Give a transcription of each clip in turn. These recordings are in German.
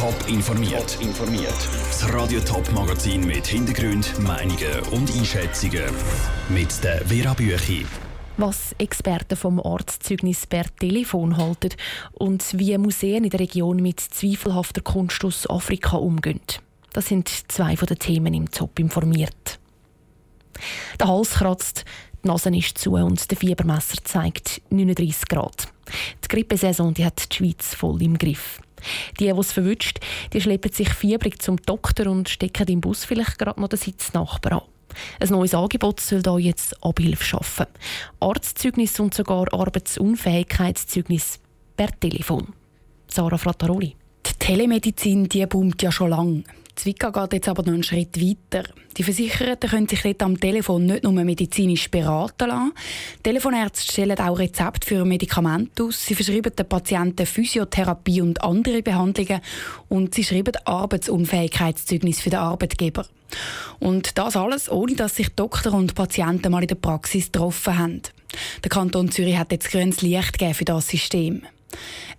Top informiert. informiert. Das Radio Top Magazin mit Hintergrund, Meinungen und Einschätzungen mit der Vera Büchi. Was Experten vom Ortszeugnis per Telefon halten und wie Museen in der Region mit zweifelhafter Kunst aus Afrika umgehen. Das sind zwei von den Themen im Top informiert. Der Hals kratzt, die Nase ist zu und der Fiebermesser zeigt 39 Grad. Die Grippesaison die hat die Schweiz voll im Griff. Die, die es verwünscht, die schleppen sich fiebrig zum Doktor und stecken im Bus vielleicht gerade noch den Sitznachbar an. Ein neues Angebot soll da jetzt Abhilfe schaffen. Arztzeugnis und sogar Arbeitsunfähigkeitszeugnis per Telefon. Sarah Frattaroli. Die Telemedizin die boomt ja schon lange. Zwickau geht jetzt aber noch einen Schritt weiter. Die Versicherten können sich dort am Telefon nicht nur medizinisch beraten lassen. Telefonärzte stellen auch Rezepte für Medikamente aus. Sie verschreiben den Patienten Physiotherapie und andere Behandlungen. Und sie schreiben Arbeitsunfähigkeitszeugnis für den Arbeitgeber. Und das alles, ohne dass sich Doktor und Patienten mal in der Praxis getroffen haben. Der Kanton Zürich hat jetzt grünes Licht gegeben für das System.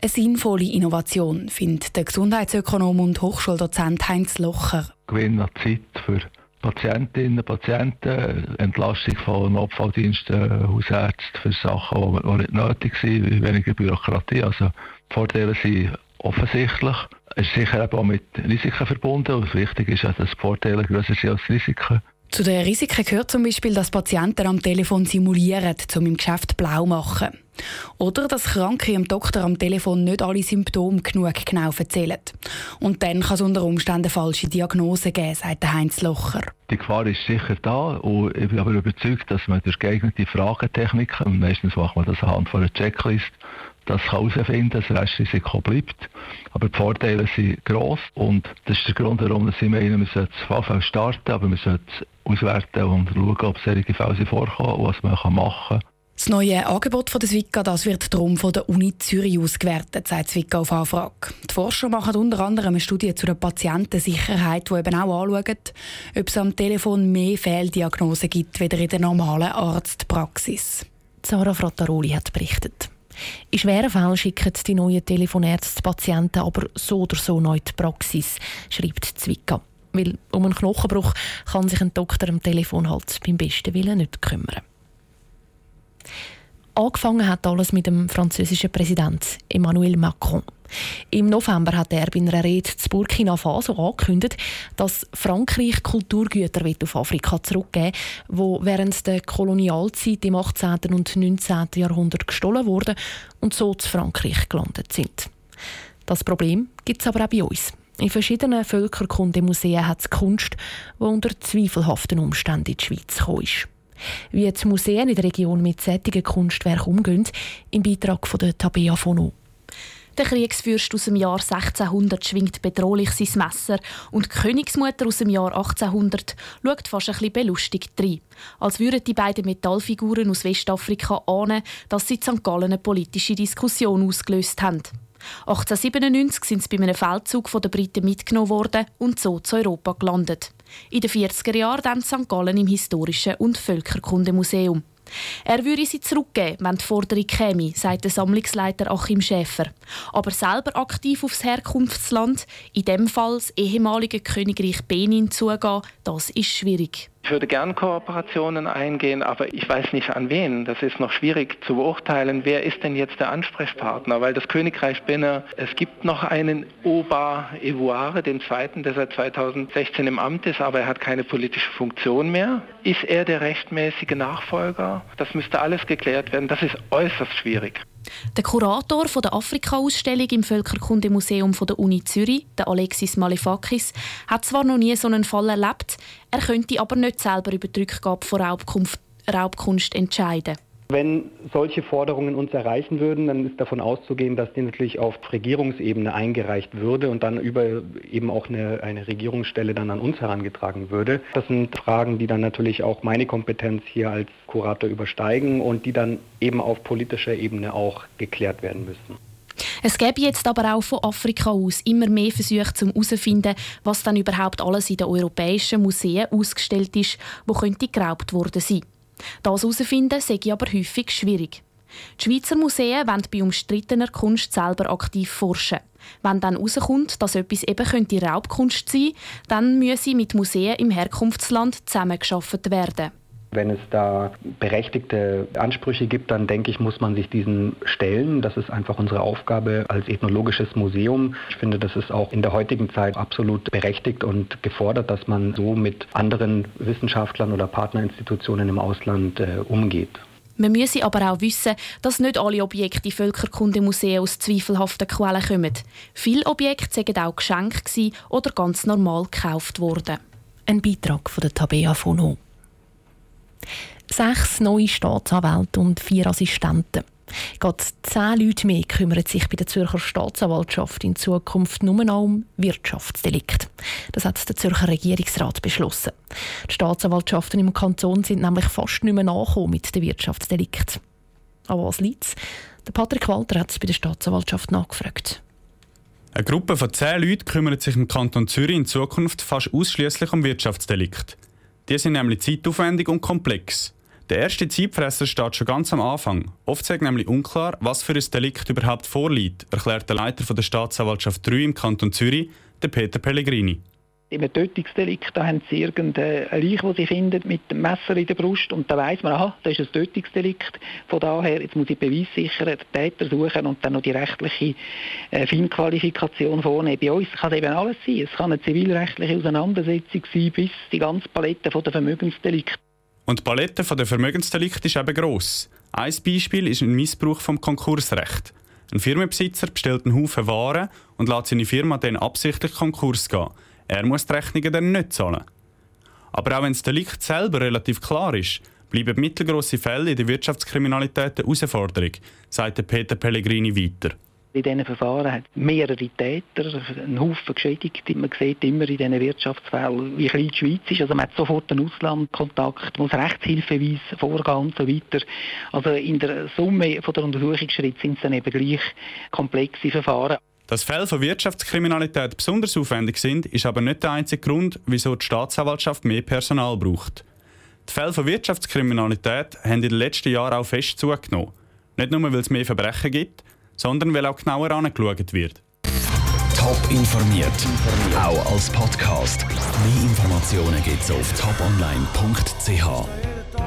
Eine sinnvolle Innovation, findet der Gesundheitsökonom und Hochschuldozent Heinz Locher. Gewinn an Zeit für Patientinnen und Patienten, Entlastung von Notfalldiensten, Hausärzten für Sachen, die nicht nötig sind, weniger Bürokratie. Also die Vorteile sind offensichtlich. Es ist sicher auch mit Risiken verbunden. Und wichtig ist dass die Vorteile größer sind als die Risiken. Zu den Risiken gehört zum Beispiel, dass Patienten am Telefon simulieren, um im Geschäft blau zu machen. Oder dass Kranke dem Doktor am Telefon nicht alle Symptome genug genau erzählen. Und dann kann es unter Umständen falsche Diagnosen geben, sagt Heinz Locher. Die Gefahr ist sicher da und ich bin aber überzeugt, dass man durch geeignete Fragetechniken, meistens macht man das anhand von einer Checklist, das herausfinden, das Restrisiko bleibt. Aber die Vorteile sind gross und das ist der Grund, warum ich meine, man sollte es starten, aber man sollte es auswerten und schauen, ob solche Fälle vorkommen und was man machen kann. Das neue Angebot von der Swika das wird darum von der Uni Zürich ausgewertet, sagt Swika auf Anfrage. Die Forscher machen unter anderem eine Studie zu der Patientensicherheit, die eben auch anschaut, ob es am Telefon mehr Fehldiagnosen gibt, wie in der normalen Arztpraxis. Sarah Frattaroli hat berichtet. In schweren Fällen schicken die neuen Telefonärzte Patienten aber so oder so neu in die Praxis, schreibt Zwickau. Weil um einen Knochenbruch kann sich ein Doktor am Telefon halt beim besten Willen nicht kümmern. Angefangen hat alles mit dem französischen Präsidenten Emmanuel Macron. Im November hat er bei einer Rede zu Burkina Faso angekündigt, dass Frankreich Kulturgüter auf Afrika zurückgeben will, die während der Kolonialzeit im 18. und 19. Jahrhundert gestohlen wurden und so zu Frankreich gelandet sind. Das Problem gibt es aber auch bei uns. In verschiedenen Völkerkundemuseen hat es Kunst, die unter zweifelhaften Umständen in die Schweiz gekommen ist. Wie die Museen in der Region mit sättigen Kunstwerken umgehen, im Beitrag von der Tabea Fono. Der Kriegsfürst aus dem Jahr 1600 schwingt bedrohlich sein Messer und die Königsmutter aus dem Jahr 1800 schaut fast ein bisschen belustigt rein. Als würden die beiden Metallfiguren aus Westafrika ahnen, dass sie in St. Gallen eine politische Diskussion ausgelöst haben. 1897 sind sie bei einem Feldzug von den Briten mitgenommen worden und so zu Europa gelandet. In den 40er Jahren dann St. Gallen im Historischen und Völkerkundemuseum. Er würde sie zurückgeben, wenn die Forderung käme, sagt der Sammlungsleiter Achim Schäfer. Aber selber aktiv aufs Herkunftsland, in dem Fall das ehemalige Königreich Benin zugehen, das ist schwierig. Ich würde gern Kooperationen eingehen, aber ich weiß nicht an wen. Das ist noch schwierig zu beurteilen. Wer ist denn jetzt der Ansprechpartner? Weil das Königreich Benin, es gibt noch einen Oba Evoire, den zweiten, der seit 2016 im Amt ist, aber er hat keine politische Funktion mehr. Ist er der rechtmäßige Nachfolger? Das müsste alles geklärt werden. Das ist äußerst schwierig. Der Kurator der Afrika-Ausstellung im Völkerkundemuseum der Uni Zürich, der Alexis Malefakis, hat zwar noch nie so einen Fall erlebt, er könnte aber nicht selber über die Rückgabe von Raubkunst entscheiden. Wenn solche Forderungen uns erreichen würden, dann ist davon auszugehen, dass die natürlich auf Regierungsebene eingereicht würde und dann über eben auch eine, eine Regierungsstelle dann an uns herangetragen würde. Das sind Fragen, die dann natürlich auch meine Kompetenz hier als Kurator übersteigen und die dann eben auf politischer Ebene auch geklärt werden müssen. Es gäbe jetzt aber auch von Afrika aus immer mehr Versuche zum herauszufinden, was dann überhaupt alles in den europäischen Museen ausgestellt ist, wo könnte geraubt worden sein. Das herausfinden sei aber häufig schwierig. Die Schweizer Museen wollen bei umstrittener Kunst selber aktiv forschen. Wenn dann herauskommt, dass etwas eben könnte Raubkunst sein dann müsse mit Museen im Herkunftsland zusammengeschafft werden. Wenn es da berechtigte Ansprüche gibt, dann denke ich, muss man sich diesen stellen. Das ist einfach unsere Aufgabe als ethnologisches Museum. Ich finde, das ist auch in der heutigen Zeit absolut berechtigt und gefordert, dass man so mit anderen Wissenschaftlern oder Partnerinstitutionen im Ausland äh, umgeht. Man müsse aber auch wissen, dass nicht alle Objekte in Völkerkundemuseen aus zweifelhaften Quellen kommen. Viele Objekte seien auch geschenkt oder ganz normal gekauft worden. Ein Beitrag von der Tabea Fono. Sechs neue Staatsanwälte und vier Assistenten. Gerade zehn Leute mehr kümmern sich bei der Zürcher Staatsanwaltschaft in Zukunft nur noch um Wirtschaftsdelikt. Das hat der Zürcher Regierungsrat beschlossen. Die Staatsanwaltschaften im Kanton sind nämlich fast nicht mehr nachgekommen mit den Wirtschaftsdelikt. Aber was liegt Der Patrick Walter hat es bei der Staatsanwaltschaft nachgefragt. Eine Gruppe von zehn Leuten kümmert sich im Kanton Zürich in Zukunft fast ausschließlich um Wirtschaftsdelikt. Die sind nämlich zeitaufwendig und komplex. Der erste Zeitfresser steht schon ganz am Anfang. Oft ist nämlich unklar, was für ein Delikt überhaupt vorliegt, erklärt der Leiter der Staatsanwaltschaft 3 im Kanton Zürich, der Peter Pellegrini. Im Tötungsdelikt da haben sie irgendein Leich, das sie finden, mit dem Messer in der Brust und da weiß man, aha, das ist ein Tötungsdelikt. Von daher, jetzt muss ich Beweis sichern, den Täter suchen und dann noch die rechtliche äh, Feinqualifikation vornehmen. Bei uns kann es eben alles sein. Es kann eine zivilrechtliche Auseinandersetzung sein, bis die ganze Palette der Vermögensdelikt. Und die Palette der Vermögensdelikt ist eben gross. Ein Beispiel ist ein Missbrauch vom Konkursrecht. Ein Firmenbesitzer bestellt einen Haufen Waren und lässt seine Firma dann absichtlich Konkurs gehen. Er muss die Rechnungen dann nicht zahlen. Aber auch wenn das Delikt selber relativ klar ist, bleiben mittelgroße Fälle in der Wirtschaftskriminalität eine Herausforderung, sagt Peter Pellegrini weiter. In diesen Verfahren hat mehrere Täter, einen Haufen Geschädigte. Man sieht immer in diesen Wirtschaftsfällen, wie klein die Schweiz ist. Also man hat sofort einen Auslandkontakt, muss Rechtshilfeweise vorgehen und so weiter. Also in der Summe der Untersuchungsschritte sind es dann eben gleich komplexe Verfahren. Dass Fälle von Wirtschaftskriminalität besonders aufwendig sind, ist aber nicht der einzige Grund, wieso die Staatsanwaltschaft mehr Personal braucht. Die Fälle von Wirtschaftskriminalität haben in den letzten Jahren auch fest zugenommen. Nicht nur, weil es mehr Verbrechen gibt, sondern weil auch genauer angeschaut wird. Top informiert, auch als Podcast. Mehr Informationen gibt es auf toponline.ch.